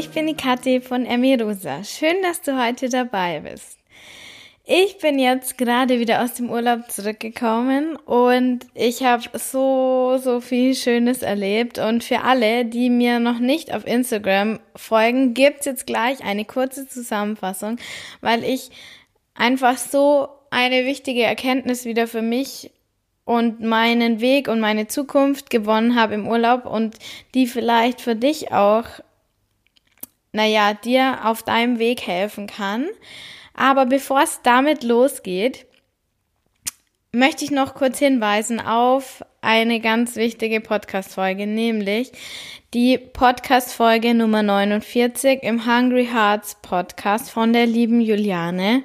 ich bin die Kathi von Emirosa. Schön, dass du heute dabei bist. Ich bin jetzt gerade wieder aus dem Urlaub zurückgekommen und ich habe so, so viel Schönes erlebt. Und für alle, die mir noch nicht auf Instagram folgen, gibt's jetzt gleich eine kurze Zusammenfassung, weil ich einfach so eine wichtige Erkenntnis wieder für mich und meinen Weg und meine Zukunft gewonnen habe im Urlaub und die vielleicht für dich auch, naja, dir auf deinem Weg helfen kann. Aber bevor es damit losgeht, möchte ich noch kurz hinweisen auf eine ganz wichtige Podcast-Folge, nämlich die Podcast-Folge Nummer 49 im Hungry Hearts Podcast von der lieben Juliane.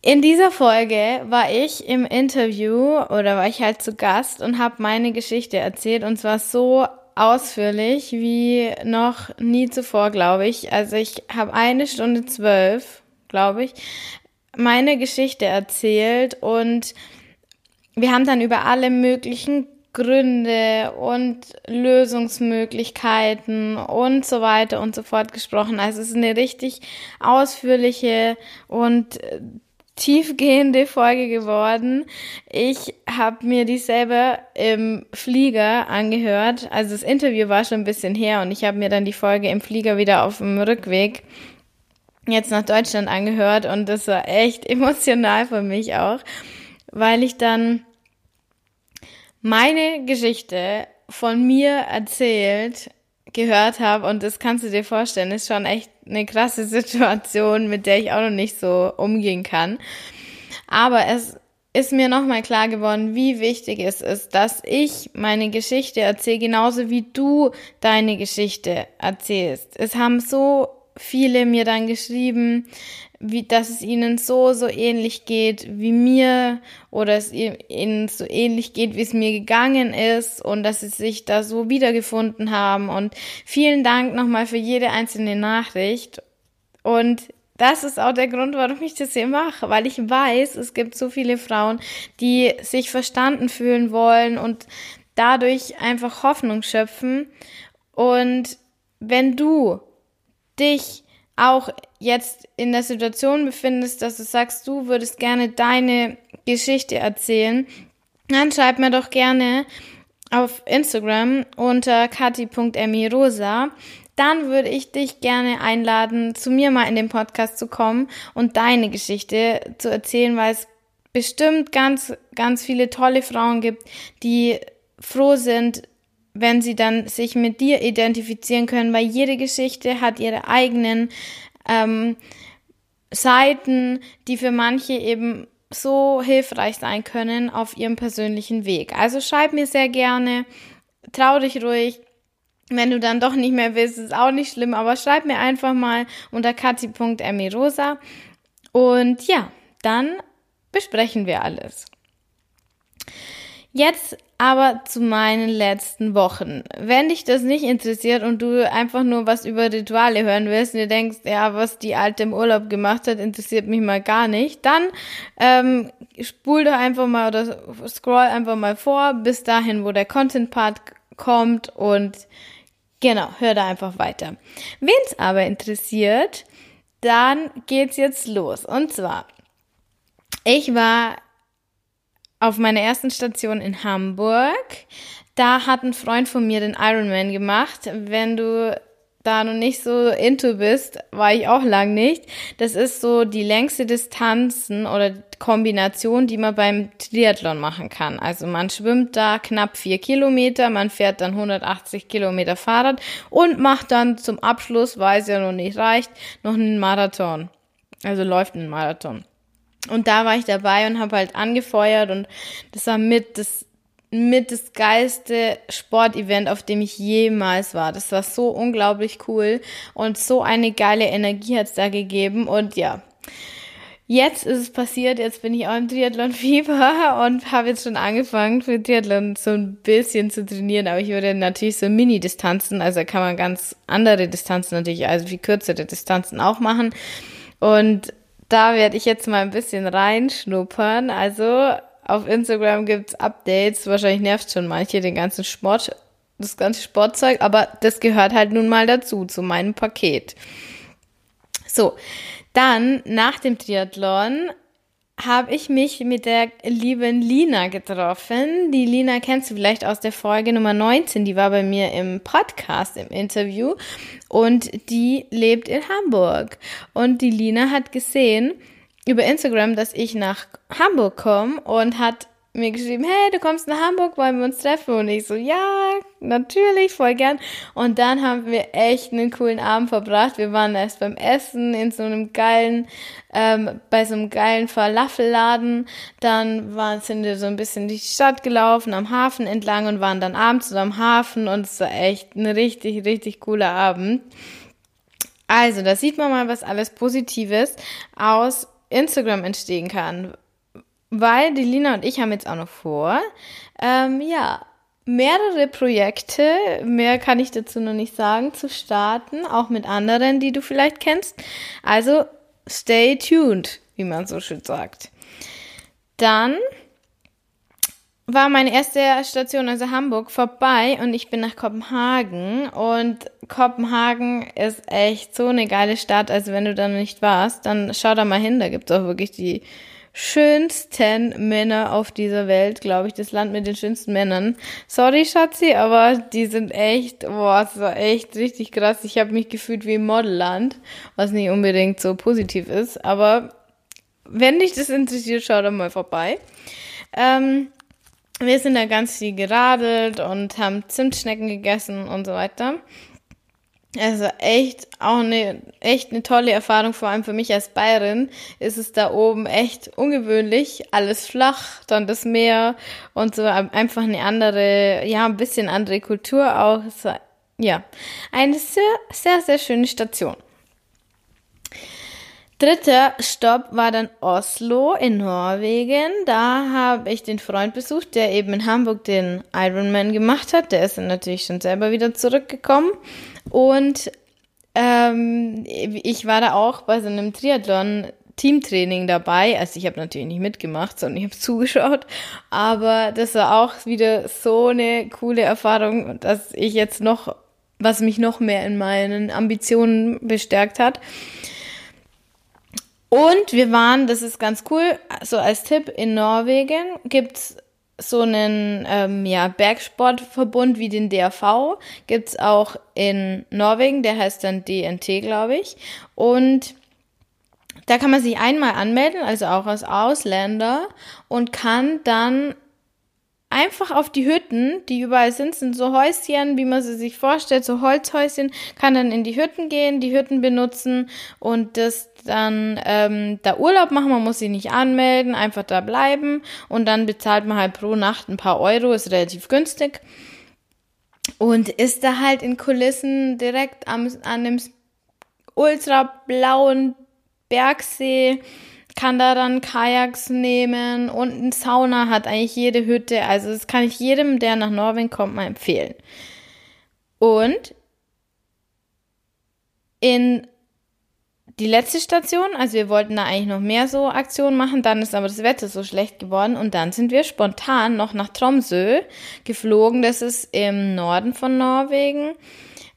In dieser Folge war ich im Interview oder war ich halt zu Gast und habe meine Geschichte erzählt und zwar so ausführlich wie noch nie zuvor, glaube ich. Also ich habe eine Stunde zwölf, glaube ich, meine Geschichte erzählt und wir haben dann über alle möglichen Gründe und Lösungsmöglichkeiten und so weiter und so fort gesprochen. Also es ist eine richtig ausführliche und tiefgehende Folge geworden. Ich habe mir die selber im Flieger angehört. Also das Interview war schon ein bisschen her und ich habe mir dann die Folge im Flieger wieder auf dem Rückweg jetzt nach Deutschland angehört und das war echt emotional für mich auch, weil ich dann meine Geschichte von mir erzählt gehört habe und das kannst du dir vorstellen, ist schon echt eine krasse Situation, mit der ich auch noch nicht so umgehen kann. Aber es ist mir nochmal klar geworden, wie wichtig es ist, dass ich meine Geschichte erzähle, genauso wie du deine Geschichte erzählst. Es haben so viele mir dann geschrieben, wie, dass es ihnen so, so ähnlich geht wie mir oder es ihnen so ähnlich geht, wie es mir gegangen ist und dass sie sich da so wiedergefunden haben. Und vielen Dank nochmal für jede einzelne Nachricht. Und das ist auch der Grund, warum ich das hier mache, weil ich weiß, es gibt so viele Frauen, die sich verstanden fühlen wollen und dadurch einfach Hoffnung schöpfen. Und wenn du dich auch jetzt in der Situation befindest, dass du sagst, du würdest gerne deine Geschichte erzählen, dann schreib mir doch gerne auf Instagram unter kati.emirosa. Dann würde ich dich gerne einladen, zu mir mal in den Podcast zu kommen und deine Geschichte zu erzählen, weil es bestimmt ganz, ganz viele tolle Frauen gibt, die froh sind, wenn sie dann sich mit dir identifizieren können, weil jede Geschichte hat ihre eigenen ähm, Seiten, die für manche eben so hilfreich sein können auf ihrem persönlichen Weg. Also schreib mir sehr gerne, trau dich ruhig. Wenn du dann doch nicht mehr willst, ist auch nicht schlimm, aber schreib mir einfach mal unter kati.emirosa. Und ja, dann besprechen wir alles. Jetzt aber zu meinen letzten Wochen. Wenn dich das nicht interessiert und du einfach nur was über Rituale hören willst und dir denkst, ja, was die Alte im Urlaub gemacht hat, interessiert mich mal gar nicht, dann ähm, spul doch einfach mal oder scroll einfach mal vor bis dahin, wo der Content-Part kommt und genau, hör da einfach weiter. Wen's aber interessiert, dann geht's jetzt los. Und zwar, ich war auf meiner ersten Station in Hamburg. Da hat ein Freund von mir den Ironman gemacht. Wenn du da noch nicht so into bist, war ich auch lang nicht. Das ist so die längste Distanzen oder Kombination, die man beim Triathlon machen kann. Also man schwimmt da knapp vier Kilometer, man fährt dann 180 Kilometer Fahrrad und macht dann zum Abschluss, weil es ja noch nicht reicht, noch einen Marathon. Also läuft einen Marathon. Und da war ich dabei und habe halt angefeuert und das war mit das mit das geilste Sportevent, auf dem ich jemals war. Das war so unglaublich cool und so eine geile Energie hat's da gegeben und ja. Jetzt ist es passiert, jetzt bin ich auch im Triathlon-Fieber und habe jetzt schon angefangen für Triathlon so ein bisschen zu trainieren, aber ich würde natürlich so Mini-Distanzen, also kann man ganz andere Distanzen natürlich, also viel kürzere Distanzen auch machen und da werde ich jetzt mal ein bisschen reinschnuppern. Also auf Instagram gibt's Updates. Wahrscheinlich nervt schon manche den ganzen Sport das ganze Sportzeug, aber das gehört halt nun mal dazu, zu meinem Paket. So, dann nach dem Triathlon habe ich mich mit der lieben Lina getroffen. Die Lina kennst du vielleicht aus der Folge Nummer 19, die war bei mir im Podcast, im Interview und die lebt in Hamburg. Und die Lina hat gesehen über Instagram, dass ich nach Hamburg komme und hat mir geschrieben, hey, du kommst nach Hamburg, wollen wir uns treffen? Und ich so, ja, natürlich, voll gern. Und dann haben wir echt einen coolen Abend verbracht. Wir waren erst beim Essen in so einem geilen, ähm, bei so einem geilen Falafelladen. Dann waren, sind wir so ein bisschen die Stadt gelaufen, am Hafen entlang und waren dann abends so am Hafen und es war echt ein richtig, richtig cooler Abend. Also, da sieht man mal, was alles Positives aus Instagram entstehen kann weil die Lina und ich haben jetzt auch noch vor, ähm, ja, mehrere Projekte, mehr kann ich dazu noch nicht sagen, zu starten, auch mit anderen, die du vielleicht kennst. Also stay tuned, wie man so schön sagt. Dann war meine erste Station, also Hamburg, vorbei und ich bin nach Kopenhagen. Und Kopenhagen ist echt so eine geile Stadt. Also wenn du da noch nicht warst, dann schau da mal hin. Da gibt's auch wirklich die schönsten Männer auf dieser Welt, glaube ich, das Land mit den schönsten Männern. Sorry, Schatzi, aber die sind echt, boah, das war echt richtig krass. Ich habe mich gefühlt wie im Modelland, was nicht unbedingt so positiv ist, aber wenn dich das interessiert, schau da mal vorbei. Ähm, wir sind da ganz viel geradelt und haben Zimtschnecken gegessen und so weiter. Also echt auch eine echt eine tolle Erfahrung, vor allem für mich als Bayerin ist es da oben echt ungewöhnlich, alles flach, dann das Meer und so einfach eine andere, ja ein bisschen andere Kultur auch. ja, eine sehr sehr sehr schöne Station. Dritter Stopp war dann Oslo in Norwegen. Da habe ich den Freund besucht, der eben in Hamburg den Ironman gemacht hat. Der ist dann natürlich schon selber wieder zurückgekommen. Und ähm, ich war da auch bei so einem Triathlon Teamtraining dabei. Also ich habe natürlich nicht mitgemacht, sondern ich habe zugeschaut. Aber das war auch wieder so eine coole Erfahrung, dass ich jetzt noch, was mich noch mehr in meinen Ambitionen bestärkt hat. Und wir waren, das ist ganz cool, so als Tipp, in Norwegen gibt's so einen ähm, ja, Bergsportverbund wie den DRV. Gibt's auch in Norwegen, der heißt dann DNT, glaube ich. Und da kann man sich einmal anmelden, also auch als Ausländer, und kann dann einfach auf die Hütten, die überall sind, sind so Häuschen, wie man sie sich vorstellt, so Holzhäuschen, kann dann in die Hütten gehen, die Hütten benutzen und das dann ähm, da Urlaub machen, man muss sich nicht anmelden, einfach da bleiben und dann bezahlt man halt pro Nacht ein paar Euro, ist relativ günstig und ist da halt in Kulissen direkt am, an dem ultra blauen Bergsee kann da dann Kajaks nehmen und ein Sauna hat eigentlich jede Hütte. Also das kann ich jedem, der nach Norwegen kommt, mal empfehlen. Und in die letzte Station, also wir wollten da eigentlich noch mehr so Aktionen machen, dann ist aber das Wetter so schlecht geworden und dann sind wir spontan noch nach Tromsø geflogen. Das ist im Norden von Norwegen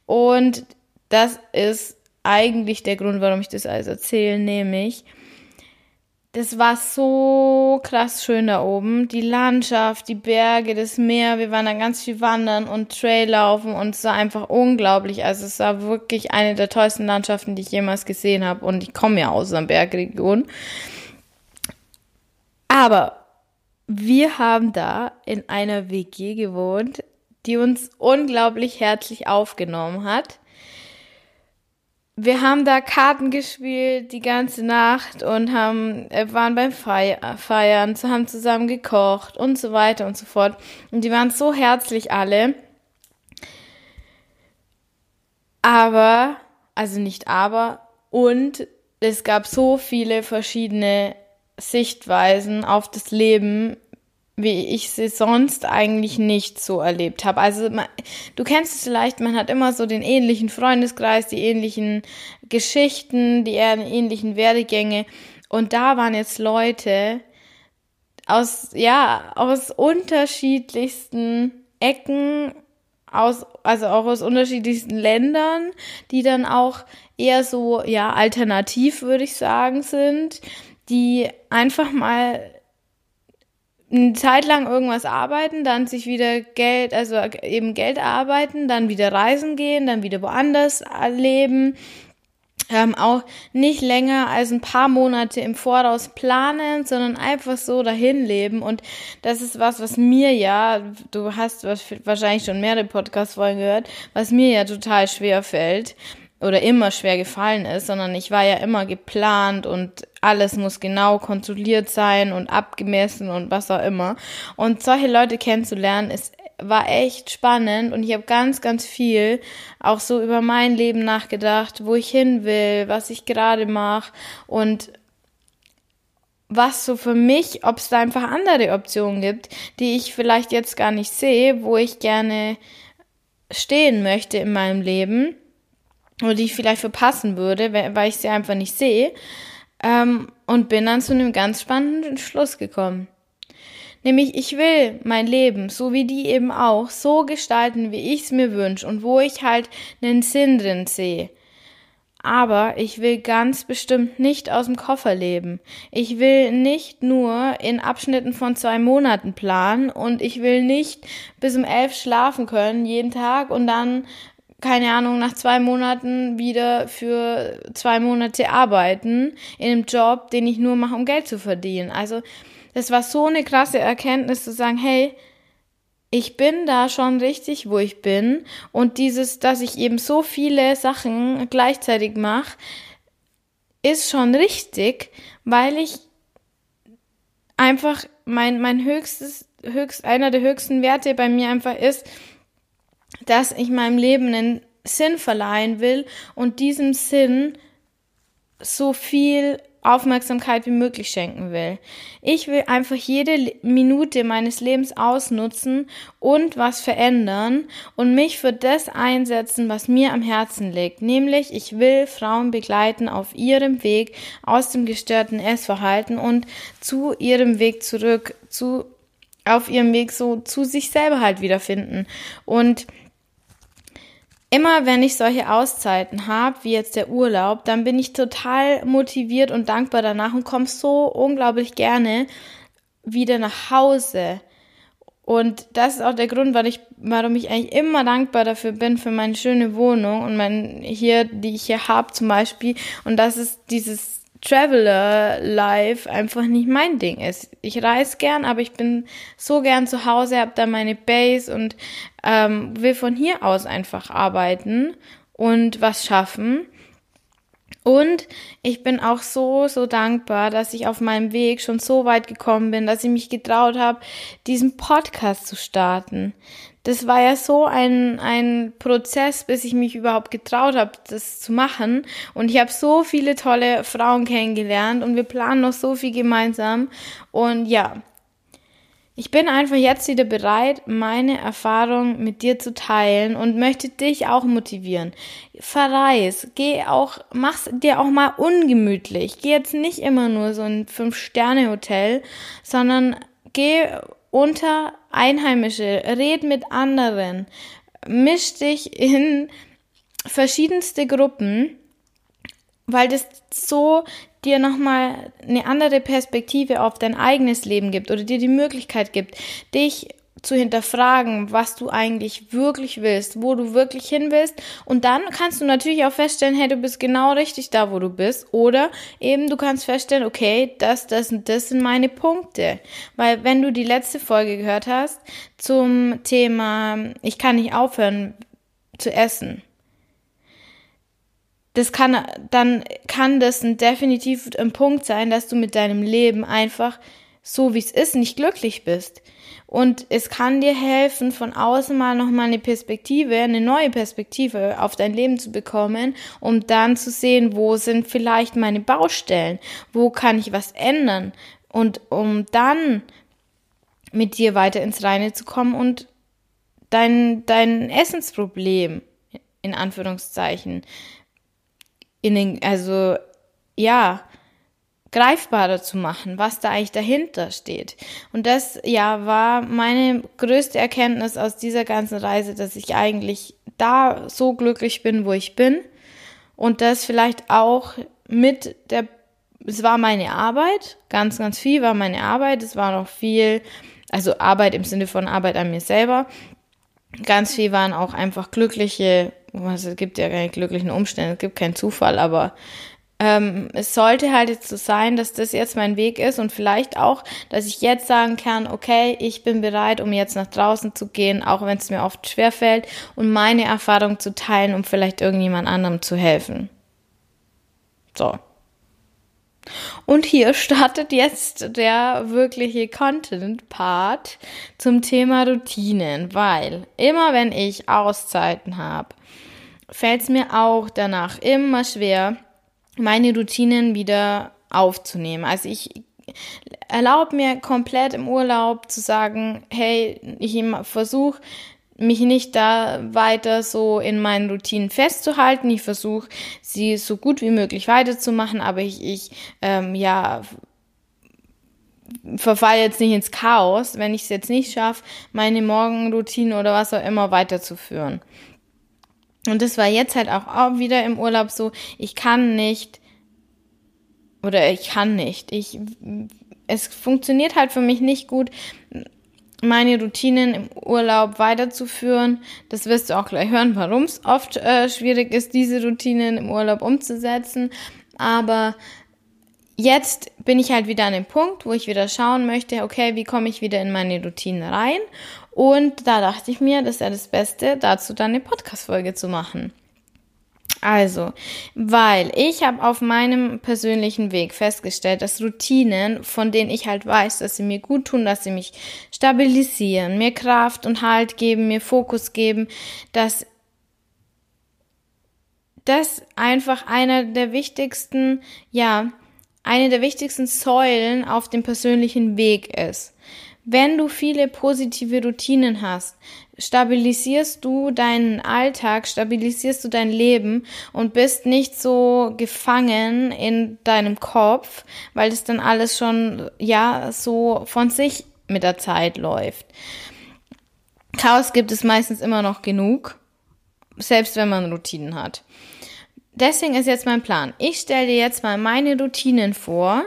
und das ist eigentlich der Grund, warum ich das alles erzähle, nämlich das war so krass schön da oben. Die Landschaft, die Berge, das Meer. Wir waren da ganz viel wandern und Traillaufen und es war einfach unglaublich. Also es war wirklich eine der tollsten Landschaften, die ich jemals gesehen habe. Und ich komme ja aus einer Bergregion. Aber wir haben da in einer WG gewohnt, die uns unglaublich herzlich aufgenommen hat wir haben da Karten gespielt die ganze Nacht und haben, äh, waren beim Feiern, haben zusammen gekocht und so weiter und so fort. Und die waren so herzlich alle. Aber, also nicht aber, und es gab so viele verschiedene Sichtweisen auf das Leben wie ich sie sonst eigentlich nicht so erlebt habe. Also man, du kennst es vielleicht, man hat immer so den ähnlichen Freundeskreis, die ähnlichen Geschichten, die ähnlichen Werdegänge. Und da waren jetzt Leute aus, ja, aus unterschiedlichsten Ecken aus, also auch aus unterschiedlichsten Ländern, die dann auch eher so, ja, alternativ, würde ich sagen, sind, die einfach mal eine Zeit lang irgendwas arbeiten, dann sich wieder Geld, also eben Geld arbeiten, dann wieder reisen gehen, dann wieder woanders leben, ähm, auch nicht länger als ein paar Monate im Voraus planen, sondern einfach so dahin leben. Und das ist was, was mir ja, du hast wahrscheinlich schon mehrere Podcast-Folgen gehört, was mir ja total schwer fällt oder immer schwer gefallen ist, sondern ich war ja immer geplant und alles muss genau kontrolliert sein und abgemessen und was auch immer. Und solche Leute kennenzulernen ist war echt spannend und ich habe ganz, ganz viel auch so über mein Leben nachgedacht, wo ich hin will, was ich gerade mache und was so für mich, ob es da einfach andere Optionen gibt, die ich vielleicht jetzt gar nicht sehe, wo ich gerne stehen möchte in meinem Leben oder die ich vielleicht verpassen würde, weil ich sie einfach nicht sehe. Ähm, und bin dann zu einem ganz spannenden Schluss gekommen. Nämlich, ich will mein Leben, so wie die eben auch, so gestalten, wie ich es mir wünsche und wo ich halt einen Sinn drin sehe. Aber ich will ganz bestimmt nicht aus dem Koffer leben. Ich will nicht nur in Abschnitten von zwei Monaten planen und ich will nicht bis um elf schlafen können jeden Tag und dann keine Ahnung, nach zwei Monaten wieder für zwei Monate arbeiten in einem Job, den ich nur mache, um Geld zu verdienen. Also, das war so eine krasse Erkenntnis zu sagen, hey, ich bin da schon richtig, wo ich bin. Und dieses, dass ich eben so viele Sachen gleichzeitig mache, ist schon richtig, weil ich einfach mein, mein höchstes, höchst, einer der höchsten Werte bei mir einfach ist, dass ich meinem Leben einen Sinn verleihen will und diesem Sinn so viel Aufmerksamkeit wie möglich schenken will. Ich will einfach jede Minute meines Lebens ausnutzen und was verändern und mich für das einsetzen, was mir am Herzen liegt. Nämlich, ich will Frauen begleiten auf ihrem Weg aus dem gestörten Essverhalten und zu ihrem Weg zurück, zu, auf ihrem Weg so zu sich selber halt wiederfinden. Und Immer wenn ich solche Auszeiten habe, wie jetzt der Urlaub, dann bin ich total motiviert und dankbar danach und komme so unglaublich gerne wieder nach Hause. Und das ist auch der Grund, weil ich, warum ich eigentlich immer dankbar dafür bin, für meine schöne Wohnung und mein, hier, die ich hier habe zum Beispiel. Und das ist dieses Traveler Life einfach nicht mein Ding ist. Ich reise gern, aber ich bin so gern zu Hause, habe da meine Base und ähm, will von hier aus einfach arbeiten und was schaffen. Und ich bin auch so, so dankbar, dass ich auf meinem Weg schon so weit gekommen bin, dass ich mich getraut habe, diesen Podcast zu starten das war ja so ein, ein Prozess, bis ich mich überhaupt getraut habe, das zu machen. Und ich habe so viele tolle Frauen kennengelernt und wir planen noch so viel gemeinsam. Und ja, ich bin einfach jetzt wieder bereit, meine Erfahrung mit dir zu teilen und möchte dich auch motivieren. Verreis, geh auch, mach's dir auch mal ungemütlich. Geh jetzt nicht immer nur so ein Fünf-Sterne-Hotel, sondern geh unter Einheimische, red mit anderen, misch dich in verschiedenste Gruppen, weil das so dir nochmal eine andere Perspektive auf dein eigenes Leben gibt oder dir die Möglichkeit gibt, dich zu hinterfragen, was du eigentlich wirklich willst, wo du wirklich hin willst. Und dann kannst du natürlich auch feststellen, hey, du bist genau richtig da, wo du bist. Oder eben du kannst feststellen, okay, das, das und das sind meine Punkte. Weil wenn du die letzte Folge gehört hast zum Thema, ich kann nicht aufhören zu essen. Das kann, dann kann das ein definitiv ein Punkt sein, dass du mit deinem Leben einfach so wie es ist nicht glücklich bist. Und es kann dir helfen, von außen mal nochmal eine Perspektive, eine neue Perspektive auf dein Leben zu bekommen, um dann zu sehen, wo sind vielleicht meine Baustellen, wo kann ich was ändern und um dann mit dir weiter ins Reine zu kommen und dein, dein Essensproblem, in Anführungszeichen, in den, also, ja, greifbarer zu machen, was da eigentlich dahinter steht. Und das, ja, war meine größte Erkenntnis aus dieser ganzen Reise, dass ich eigentlich da so glücklich bin, wo ich bin. Und das vielleicht auch mit der, es war meine Arbeit, ganz, ganz viel war meine Arbeit, es war noch viel, also Arbeit im Sinne von Arbeit an mir selber. Ganz viel waren auch einfach glückliche, es gibt ja keine glücklichen Umstände, es gibt keinen Zufall, aber ähm, es sollte halt jetzt so sein, dass das jetzt mein Weg ist und vielleicht auch, dass ich jetzt sagen kann, okay, ich bin bereit, um jetzt nach draußen zu gehen, auch wenn es mir oft schwerfällt und meine Erfahrung zu teilen, um vielleicht irgendjemand anderem zu helfen. So. Und hier startet jetzt der wirkliche Content-Part zum Thema Routinen, weil immer wenn ich Auszeiten habe, fällt es mir auch danach immer schwer, meine Routinen wieder aufzunehmen. Also ich erlaube mir komplett im Urlaub zu sagen, hey, ich versuche mich nicht da weiter so in meinen Routinen festzuhalten. Ich versuche sie so gut wie möglich weiterzumachen, aber ich, ich ähm, ja verfalle jetzt nicht ins Chaos, wenn ich es jetzt nicht schaffe, meine Morgenroutine oder was auch immer weiterzuführen. Und das war jetzt halt auch, wieder im Urlaub so, ich kann nicht, oder ich kann nicht, ich, es funktioniert halt für mich nicht gut, meine Routinen im Urlaub weiterzuführen. Das wirst du auch gleich hören, warum es oft äh, schwierig ist, diese Routinen im Urlaub umzusetzen. Aber jetzt bin ich halt wieder an dem Punkt, wo ich wieder schauen möchte, okay, wie komme ich wieder in meine Routinen rein? Und da dachte ich mir, das ja das Beste, dazu dann eine Podcast-Folge zu machen. Also, weil ich habe auf meinem persönlichen Weg festgestellt, dass Routinen, von denen ich halt weiß, dass sie mir gut tun, dass sie mich stabilisieren, mir Kraft und Halt geben, mir Fokus geben, dass das einfach einer der wichtigsten, ja, eine der wichtigsten Säulen auf dem persönlichen Weg ist. Wenn du viele positive Routinen hast, stabilisierst du deinen Alltag, stabilisierst du dein Leben und bist nicht so gefangen in deinem Kopf, weil es dann alles schon, ja, so von sich mit der Zeit läuft. Chaos gibt es meistens immer noch genug, selbst wenn man Routinen hat. Deswegen ist jetzt mein Plan. Ich stelle dir jetzt mal meine Routinen vor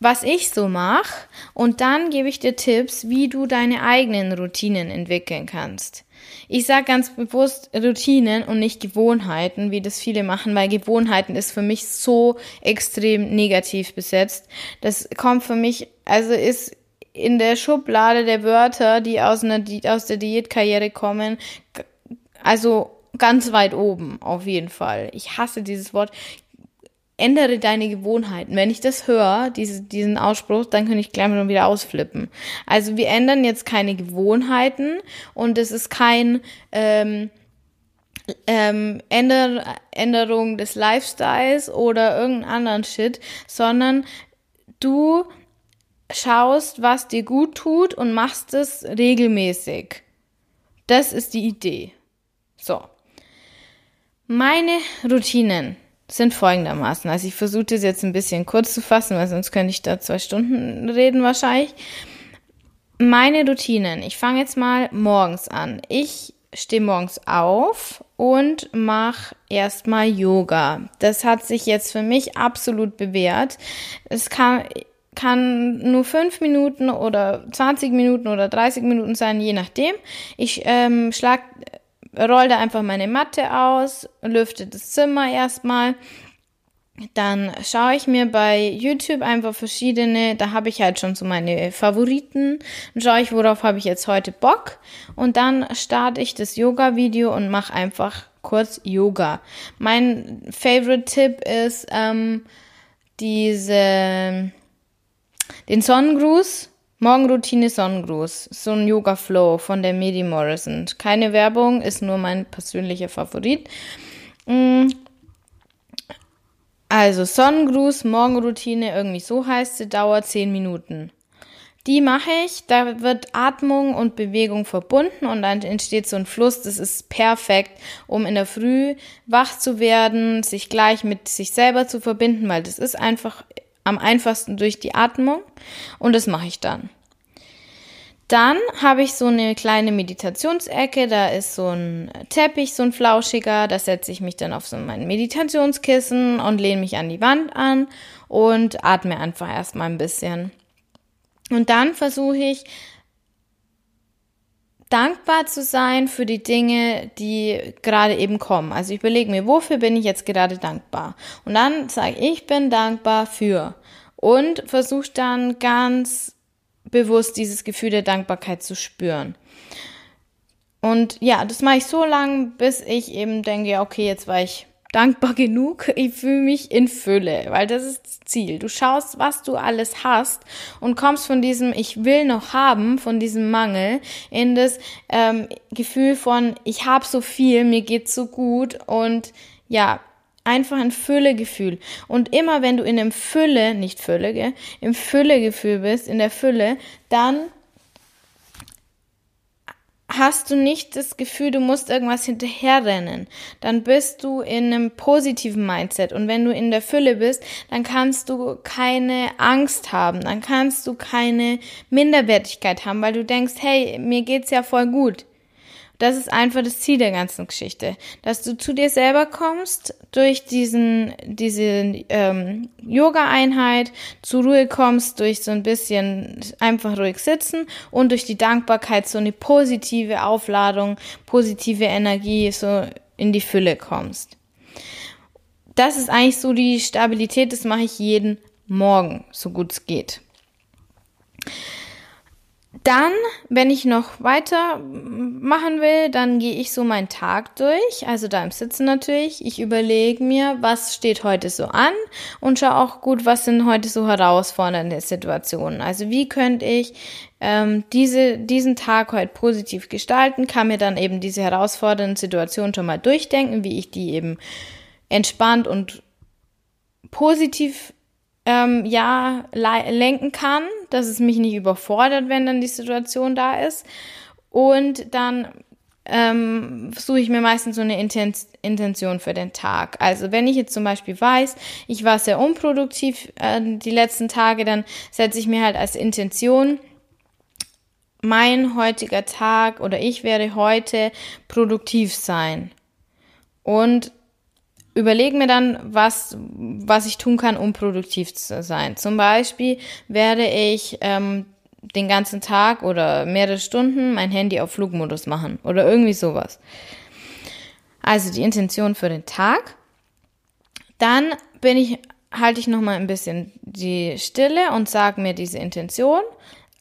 was ich so mache und dann gebe ich dir Tipps, wie du deine eigenen Routinen entwickeln kannst. Ich sage ganz bewusst Routinen und nicht Gewohnheiten, wie das viele machen, weil Gewohnheiten ist für mich so extrem negativ besetzt. Das kommt für mich, also ist in der Schublade der Wörter, die aus, einer, aus der Diätkarriere kommen, also ganz weit oben, auf jeden Fall. Ich hasse dieses Wort ändere deine Gewohnheiten. Wenn ich das höre, diese, diesen Ausspruch, dann kann ich gleich mal wieder ausflippen. Also wir ändern jetzt keine Gewohnheiten und es ist kein ähm, ähm, Änder Änderung des Lifestyles oder irgendeinen anderen Shit, sondern du schaust, was dir gut tut und machst es regelmäßig. Das ist die Idee. So. Meine Routinen sind folgendermaßen. Also ich versuche das jetzt ein bisschen kurz zu fassen, weil sonst könnte ich da zwei Stunden reden wahrscheinlich. Meine Routinen. Ich fange jetzt mal morgens an. Ich stehe morgens auf und mache erstmal Yoga. Das hat sich jetzt für mich absolut bewährt. Es kann, kann nur fünf Minuten oder 20 Minuten oder 30 Minuten sein, je nachdem. Ich ähm, schlag roll da einfach meine Matte aus, lüfte das Zimmer erstmal. Dann schaue ich mir bei YouTube einfach verschiedene, da habe ich halt schon so meine Favoriten. Dann schaue ich, worauf habe ich jetzt heute Bock. Und dann starte ich das Yoga-Video und mache einfach kurz Yoga. Mein Favorite-Tipp ist ähm, diese, den Sonnengruß Morgenroutine Sonnengruß, so ein Yoga Flow von der Medi Morrison. Keine Werbung, ist nur mein persönlicher Favorit. Mm. Also Sonnengruß, Morgenroutine, irgendwie so heißt sie, dauert 10 Minuten. Die mache ich, da wird Atmung und Bewegung verbunden und dann entsteht so ein Fluss, das ist perfekt, um in der Früh wach zu werden, sich gleich mit sich selber zu verbinden, weil das ist einfach am einfachsten durch die Atmung und das mache ich dann. Dann habe ich so eine kleine Meditationsecke, da ist so ein Teppich, so ein flauschiger, da setze ich mich dann auf so mein Meditationskissen und lehne mich an die Wand an und atme einfach erstmal ein bisschen. Und dann versuche ich dankbar zu sein für die Dinge, die gerade eben kommen. Also ich überlege mir, wofür bin ich jetzt gerade dankbar? Und dann sage ich, ich bin dankbar für. Und versuche dann ganz bewusst dieses Gefühl der Dankbarkeit zu spüren. Und ja, das mache ich so lange, bis ich eben denke, okay, jetzt war ich dankbar genug, ich fühle mich in Fülle, weil das ist das Ziel. Du schaust, was du alles hast und kommst von diesem Ich will noch haben, von diesem Mangel, in das ähm, Gefühl von Ich habe so viel, mir geht's so gut und ja, einfach ein Füllegefühl. Und immer wenn du in einem Fülle, nicht Fülle, gell, im Füllegefühl bist, in der Fülle, dann hast du nicht das Gefühl, du musst irgendwas hinterherrennen. Dann bist du in einem positiven Mindset. Und wenn du in der Fülle bist, dann kannst du keine Angst haben. Dann kannst du keine Minderwertigkeit haben, weil du denkst, hey, mir geht's ja voll gut. Das ist einfach das Ziel der ganzen Geschichte, dass du zu dir selber kommst durch diesen diese ähm, Yoga-Einheit, zur Ruhe kommst durch so ein bisschen einfach ruhig sitzen und durch die Dankbarkeit so eine positive Aufladung, positive Energie so in die Fülle kommst. Das ist eigentlich so die Stabilität, das mache ich jeden Morgen, so gut es geht. Dann, wenn ich noch weiter machen will, dann gehe ich so meinen Tag durch, also da im Sitzen natürlich. Ich überlege mir, was steht heute so an und schaue auch gut, was sind heute so herausfordernde Situationen. Also wie könnte ich ähm, diese, diesen Tag heute positiv gestalten, kann mir dann eben diese herausfordernden Situationen schon mal durchdenken, wie ich die eben entspannt und positiv ähm, ja lenken kann, dass es mich nicht überfordert, wenn dann die Situation da ist. Und dann ähm, suche ich mir meistens so eine Intention für den Tag. Also wenn ich jetzt zum Beispiel weiß, ich war sehr unproduktiv äh, die letzten Tage, dann setze ich mir halt als Intention, mein heutiger Tag oder ich werde heute produktiv sein. Und überlege mir dann, was, was ich tun kann, um produktiv zu sein. Zum Beispiel werde ich ähm, den ganzen Tag oder mehrere Stunden mein Handy auf Flugmodus machen oder irgendwie sowas. Also die Intention für den Tag. Dann bin ich, halte ich nochmal ein bisschen die Stille und sage mir diese Intention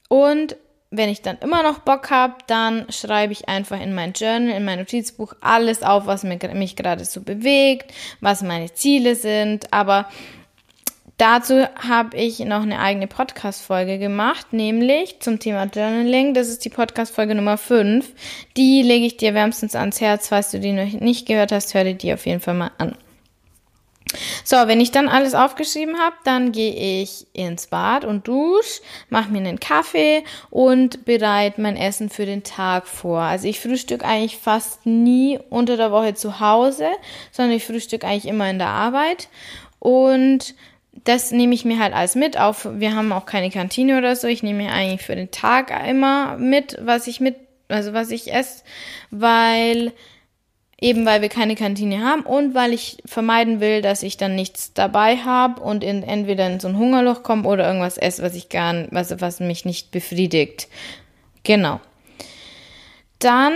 und wenn ich dann immer noch Bock habe, dann schreibe ich einfach in mein Journal, in mein Notizbuch alles auf, was mich gerade so bewegt, was meine Ziele sind. Aber dazu habe ich noch eine eigene Podcast-Folge gemacht, nämlich zum Thema Journaling. Das ist die Podcast-Folge Nummer 5. Die lege ich dir wärmstens ans Herz. Falls du die noch nicht gehört hast, hör dir die auf jeden Fall mal an. So, wenn ich dann alles aufgeschrieben habe, dann gehe ich ins Bad und dusch, mache mir einen Kaffee und bereite mein Essen für den Tag vor. Also ich frühstück eigentlich fast nie unter der Woche zu Hause, sondern ich frühstück eigentlich immer in der Arbeit und das nehme ich mir halt alles mit. Auf, wir haben auch keine Kantine oder so. Ich nehme mir eigentlich für den Tag immer mit, was ich mit, also was ich esse, weil Eben weil wir keine Kantine haben und weil ich vermeiden will, dass ich dann nichts dabei habe und in, entweder in so ein Hungerloch komme oder irgendwas esse, was ich gar was, was mich nicht befriedigt. Genau. Dann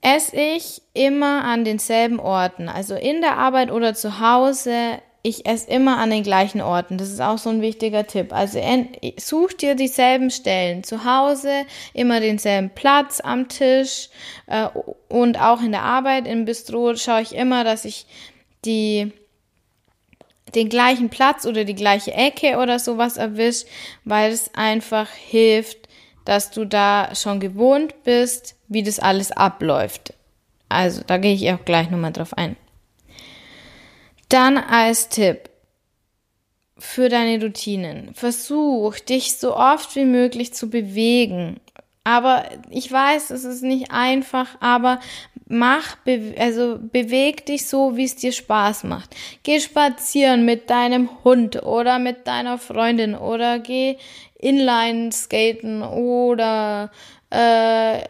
esse ich immer an denselben Orten, also in der Arbeit oder zu Hause ich esse immer an den gleichen Orten. Das ist auch so ein wichtiger Tipp. Also such dir dieselben Stellen. Zu Hause immer denselben Platz am Tisch äh, und auch in der Arbeit im Bistro schaue ich immer, dass ich die den gleichen Platz oder die gleiche Ecke oder sowas erwische, weil es einfach hilft, dass du da schon gewohnt bist, wie das alles abläuft. Also da gehe ich auch gleich nochmal drauf ein. Dann als Tipp für deine Routinen. Versuch, dich so oft wie möglich zu bewegen. Aber ich weiß, es ist nicht einfach, aber mach, also beweg dich so, wie es dir Spaß macht. Geh spazieren mit deinem Hund oder mit deiner Freundin oder geh Inline skaten oder äh,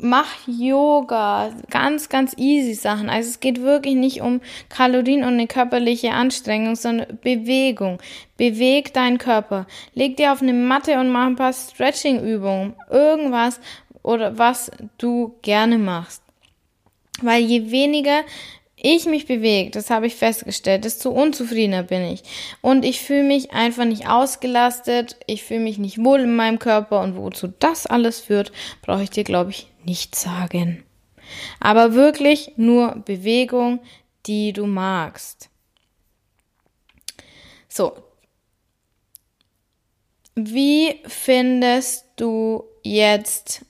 mach Yoga, ganz, ganz easy Sachen. Also es geht wirklich nicht um Kalorien und eine körperliche Anstrengung, sondern Bewegung. Beweg deinen Körper. Leg dir auf eine Matte und mach ein paar Stretching-Übungen. Irgendwas oder was du gerne machst. Weil je weniger ich mich bewege, das habe ich festgestellt, desto unzufriedener bin ich. Und ich fühle mich einfach nicht ausgelastet, ich fühle mich nicht wohl in meinem Körper und wozu das alles führt, brauche ich dir, glaube ich, nicht sagen. Aber wirklich nur Bewegung, die du magst. So. Wie findest du jetzt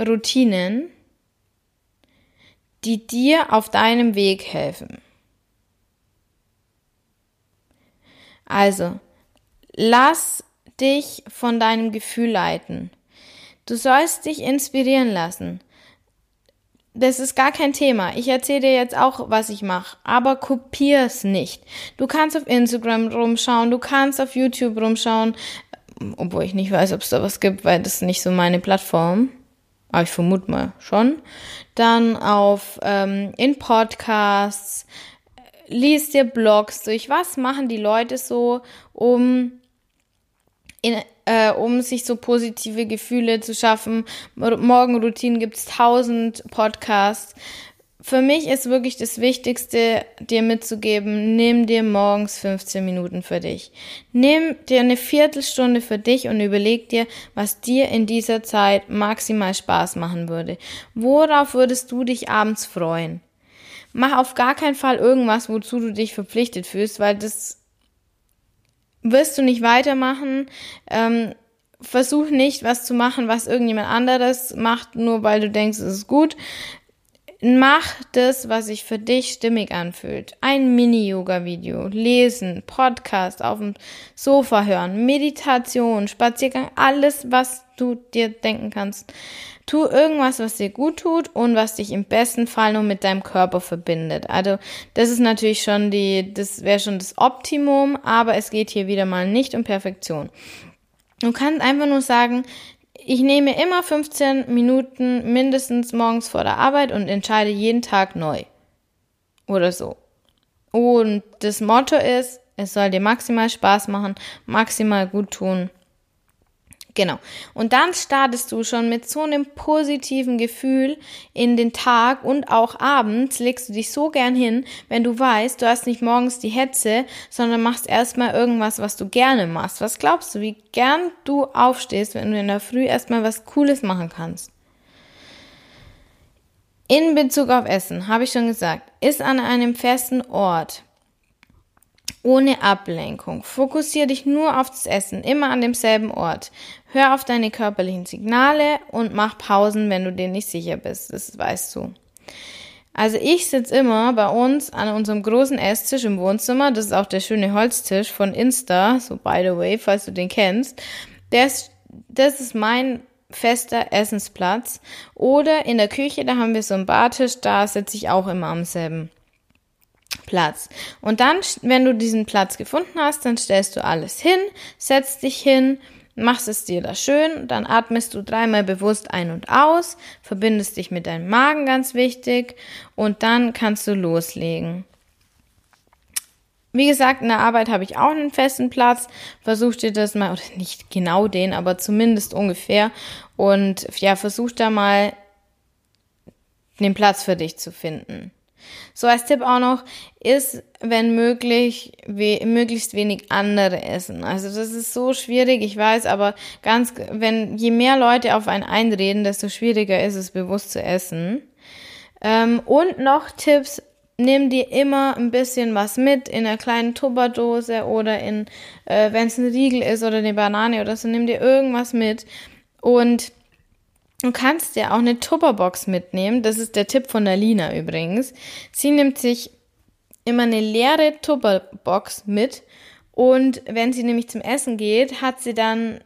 Routinen, die dir auf deinem Weg helfen. Also, lass dich von deinem Gefühl leiten. Du sollst dich inspirieren lassen. Das ist gar kein Thema. Ich erzähle dir jetzt auch, was ich mache, aber kopier's nicht. Du kannst auf Instagram rumschauen, du kannst auf YouTube rumschauen, obwohl ich nicht weiß, ob es da was gibt, weil das ist nicht so meine Plattform aber ich vermute mal schon. Dann auf ähm, in Podcasts, liest dir Blogs durch. Was machen die Leute so, um in, äh, um sich so positive Gefühle zu schaffen? Morgenroutinen gibt's tausend Podcasts für mich ist wirklich das Wichtigste, dir mitzugeben, nimm dir morgens 15 Minuten für dich. Nimm dir eine Viertelstunde für dich und überleg dir, was dir in dieser Zeit maximal Spaß machen würde. Worauf würdest du dich abends freuen? Mach auf gar keinen Fall irgendwas, wozu du dich verpflichtet fühlst, weil das wirst du nicht weitermachen. Ähm, versuch nicht, was zu machen, was irgendjemand anderes macht, nur weil du denkst, es ist gut, Mach das, was sich für dich stimmig anfühlt. Ein Mini-Yoga-Video, lesen, Podcast auf dem Sofa hören, Meditation, Spaziergang, alles, was du dir denken kannst. Tu irgendwas, was dir gut tut und was dich im besten Fall nur mit deinem Körper verbindet. Also, das ist natürlich schon die, das wäre schon das Optimum, aber es geht hier wieder mal nicht um Perfektion. Du kannst einfach nur sagen, ich nehme immer 15 Minuten mindestens morgens vor der Arbeit und entscheide jeden Tag neu. Oder so. Und das Motto ist, es soll dir maximal Spaß machen, maximal gut tun Genau. Und dann startest du schon mit so einem positiven Gefühl in den Tag und auch abends legst du dich so gern hin, wenn du weißt, du hast nicht morgens die Hetze, sondern machst erstmal irgendwas, was du gerne machst. Was glaubst du, wie gern du aufstehst, wenn du in der Früh erstmal was Cooles machen kannst? In Bezug auf Essen, habe ich schon gesagt, ist an einem festen Ort ohne Ablenkung. Fokussiere dich nur auf das Essen, immer an demselben Ort. Hör auf deine körperlichen Signale und mach Pausen, wenn du dir nicht sicher bist. Das weißt du. Also ich sitze immer bei uns an unserem großen Esstisch im Wohnzimmer. Das ist auch der schöne Holztisch von Insta, so by the way, falls du den kennst. Das, das ist mein fester Essensplatz. Oder in der Küche, da haben wir so einen Bartisch, da sitze ich auch immer am selben Platz. Und dann, wenn du diesen Platz gefunden hast, dann stellst du alles hin, setzt dich hin, machst es dir da schön, dann atmest du dreimal bewusst ein und aus, verbindest dich mit deinem Magen ganz wichtig und dann kannst du loslegen. Wie gesagt, in der Arbeit habe ich auch einen festen Platz. Versuch dir das mal, oder nicht genau den, aber zumindest ungefähr. Und ja, versuch da mal den Platz für dich zu finden. So als Tipp auch noch ist, wenn möglich, we möglichst wenig andere essen. Also das ist so schwierig, ich weiß, aber ganz, wenn je mehr Leute auf einen einreden, desto schwieriger ist es, bewusst zu essen. Ähm, und noch Tipps, nimm dir immer ein bisschen was mit in einer kleinen Tupperdose oder in, äh, wenn es ein Riegel ist oder eine Banane oder so, nimm dir irgendwas mit und Du kannst ja auch eine Tupperbox mitnehmen. Das ist der Tipp von der Lina übrigens. Sie nimmt sich immer eine leere Tupperbox mit und wenn sie nämlich zum Essen geht, hat sie dann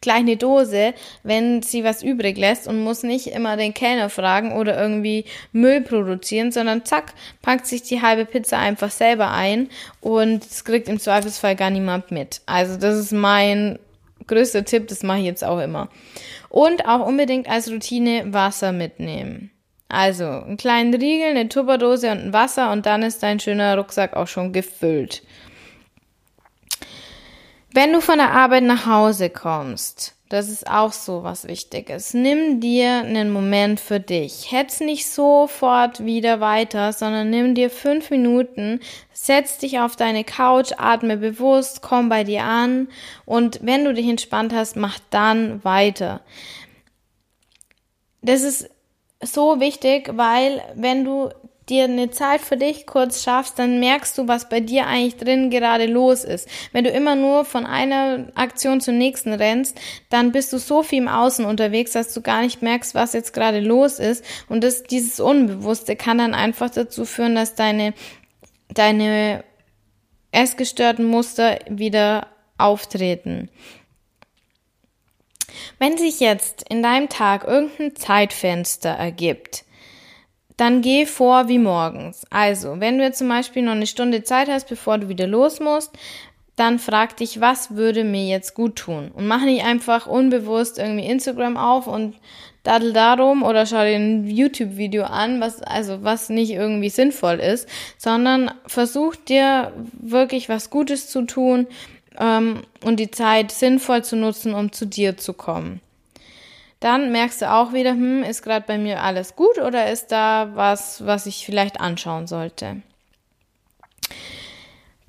gleich eine Dose, wenn sie was übrig lässt und muss nicht immer den Kellner fragen oder irgendwie Müll produzieren, sondern zack, packt sich die halbe Pizza einfach selber ein und es kriegt im Zweifelsfall gar niemand mit. Also das ist mein größter Tipp, das mache ich jetzt auch immer. Und auch unbedingt als Routine Wasser mitnehmen. Also einen kleinen Riegel, eine Tupperdose und ein Wasser und dann ist dein schöner Rucksack auch schon gefüllt. Wenn du von der Arbeit nach Hause kommst, das ist auch so was Wichtiges. Nimm dir einen Moment für dich. Hetz nicht sofort wieder weiter, sondern nimm dir fünf Minuten, setz dich auf deine Couch, atme bewusst, komm bei dir an und wenn du dich entspannt hast, mach dann weiter. Das ist so wichtig, weil wenn du dir eine Zeit für dich kurz schaffst, dann merkst du, was bei dir eigentlich drin gerade los ist. Wenn du immer nur von einer Aktion zur nächsten rennst, dann bist du so viel im Außen unterwegs, dass du gar nicht merkst, was jetzt gerade los ist. Und das, dieses Unbewusste kann dann einfach dazu führen, dass deine, deine essgestörten Muster wieder auftreten. Wenn sich jetzt in deinem Tag irgendein Zeitfenster ergibt, dann geh vor wie morgens. Also, wenn du jetzt zum Beispiel noch eine Stunde Zeit hast, bevor du wieder los musst, dann frag dich, was würde mir jetzt gut tun? Und mach nicht einfach unbewusst irgendwie Instagram auf und daddel darum oder schau dir ein YouTube-Video an, was, also, was nicht irgendwie sinnvoll ist, sondern versuch dir wirklich was Gutes zu tun, ähm, und die Zeit sinnvoll zu nutzen, um zu dir zu kommen dann merkst du auch wieder, hm, ist gerade bei mir alles gut oder ist da was, was ich vielleicht anschauen sollte.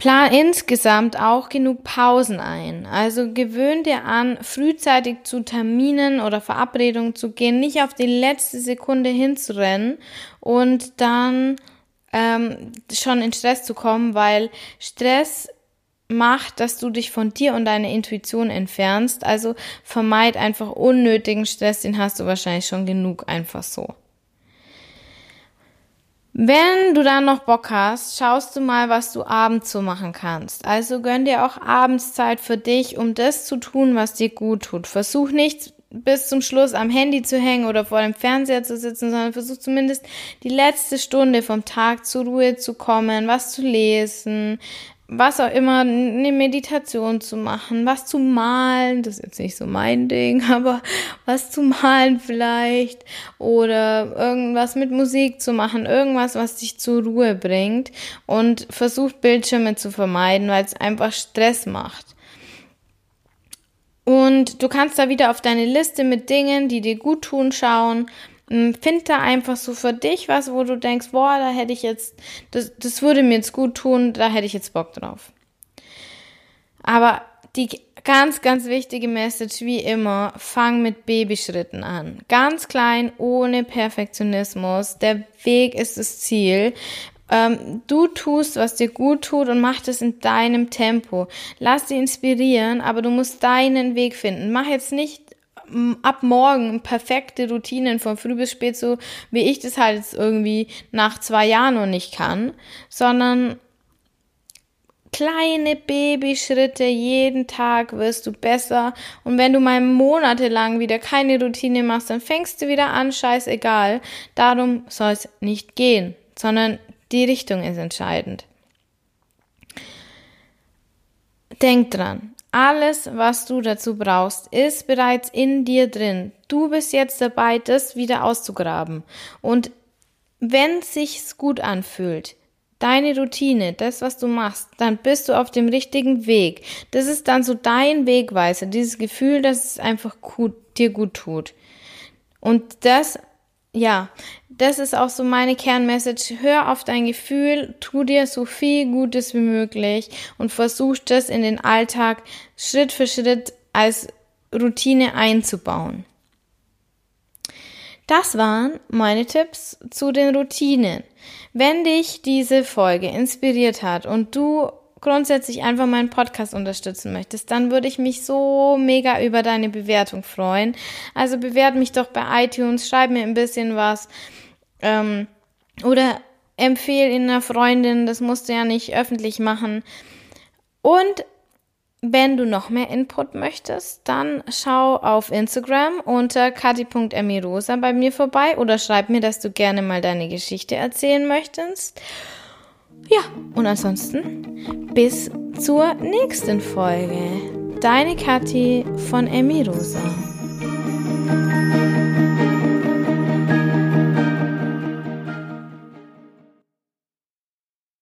Plan insgesamt auch genug Pausen ein. Also gewöhn dir an, frühzeitig zu Terminen oder Verabredungen zu gehen, nicht auf die letzte Sekunde hinzurennen und dann ähm, schon in Stress zu kommen, weil Stress macht, dass du dich von dir und deiner Intuition entfernst. Also vermeid einfach unnötigen Stress, den hast du wahrscheinlich schon genug einfach so. Wenn du dann noch Bock hast, schaust du mal, was du abends so machen kannst. Also gönn dir auch Abendszeit für dich, um das zu tun, was dir gut tut. Versuch nicht bis zum Schluss am Handy zu hängen oder vor dem Fernseher zu sitzen, sondern versuch zumindest die letzte Stunde vom Tag zur Ruhe zu kommen, was zu lesen, was auch immer, eine Meditation zu machen, was zu malen, das ist jetzt nicht so mein Ding, aber was zu malen vielleicht oder irgendwas mit Musik zu machen, irgendwas, was dich zur Ruhe bringt und versucht Bildschirme zu vermeiden, weil es einfach Stress macht. Und du kannst da wieder auf deine Liste mit Dingen, die dir gut tun, schauen find da einfach so für dich was, wo du denkst, boah, da hätte ich jetzt, das, das würde mir jetzt gut tun, da hätte ich jetzt Bock drauf. Aber die ganz, ganz wichtige Message, wie immer, fang mit Babyschritten an. Ganz klein, ohne Perfektionismus. Der Weg ist das Ziel. Ähm, du tust, was dir gut tut und mach das in deinem Tempo. Lass dich inspirieren, aber du musst deinen Weg finden. Mach jetzt nicht ab morgen perfekte Routinen von früh bis spät, so wie ich das halt jetzt irgendwie nach zwei Jahren noch nicht kann, sondern kleine Babyschritte, jeden Tag wirst du besser. Und wenn du mal monatelang wieder keine Routine machst, dann fängst du wieder an, scheißegal. Darum soll es nicht gehen, sondern die Richtung ist entscheidend. Denk dran, alles, was du dazu brauchst, ist bereits in dir drin. Du bist jetzt dabei, das wieder auszugraben. Und wenn es sich gut anfühlt, deine Routine, das, was du machst, dann bist du auf dem richtigen Weg. Das ist dann so dein Wegweiser, dieses Gefühl, dass es einfach gut, dir gut tut. Und das ja, das ist auch so meine Kernmessage. Hör auf dein Gefühl, tu dir so viel Gutes wie möglich und versuch das in den Alltag Schritt für Schritt als Routine einzubauen. Das waren meine Tipps zu den Routinen. Wenn dich diese Folge inspiriert hat und du grundsätzlich einfach meinen Podcast unterstützen möchtest, dann würde ich mich so mega über deine Bewertung freuen. Also bewert mich doch bei iTunes, schreib mir ein bisschen was. Ähm, oder empfehle in einer Freundin, das musst du ja nicht öffentlich machen. Und wenn du noch mehr Input möchtest, dann schau auf Instagram unter kati.emirosa bei mir vorbei oder schreib mir, dass du gerne mal deine Geschichte erzählen möchtest. Ja, und ansonsten bis zur nächsten Folge. Deine Kathi von Emi Rosa.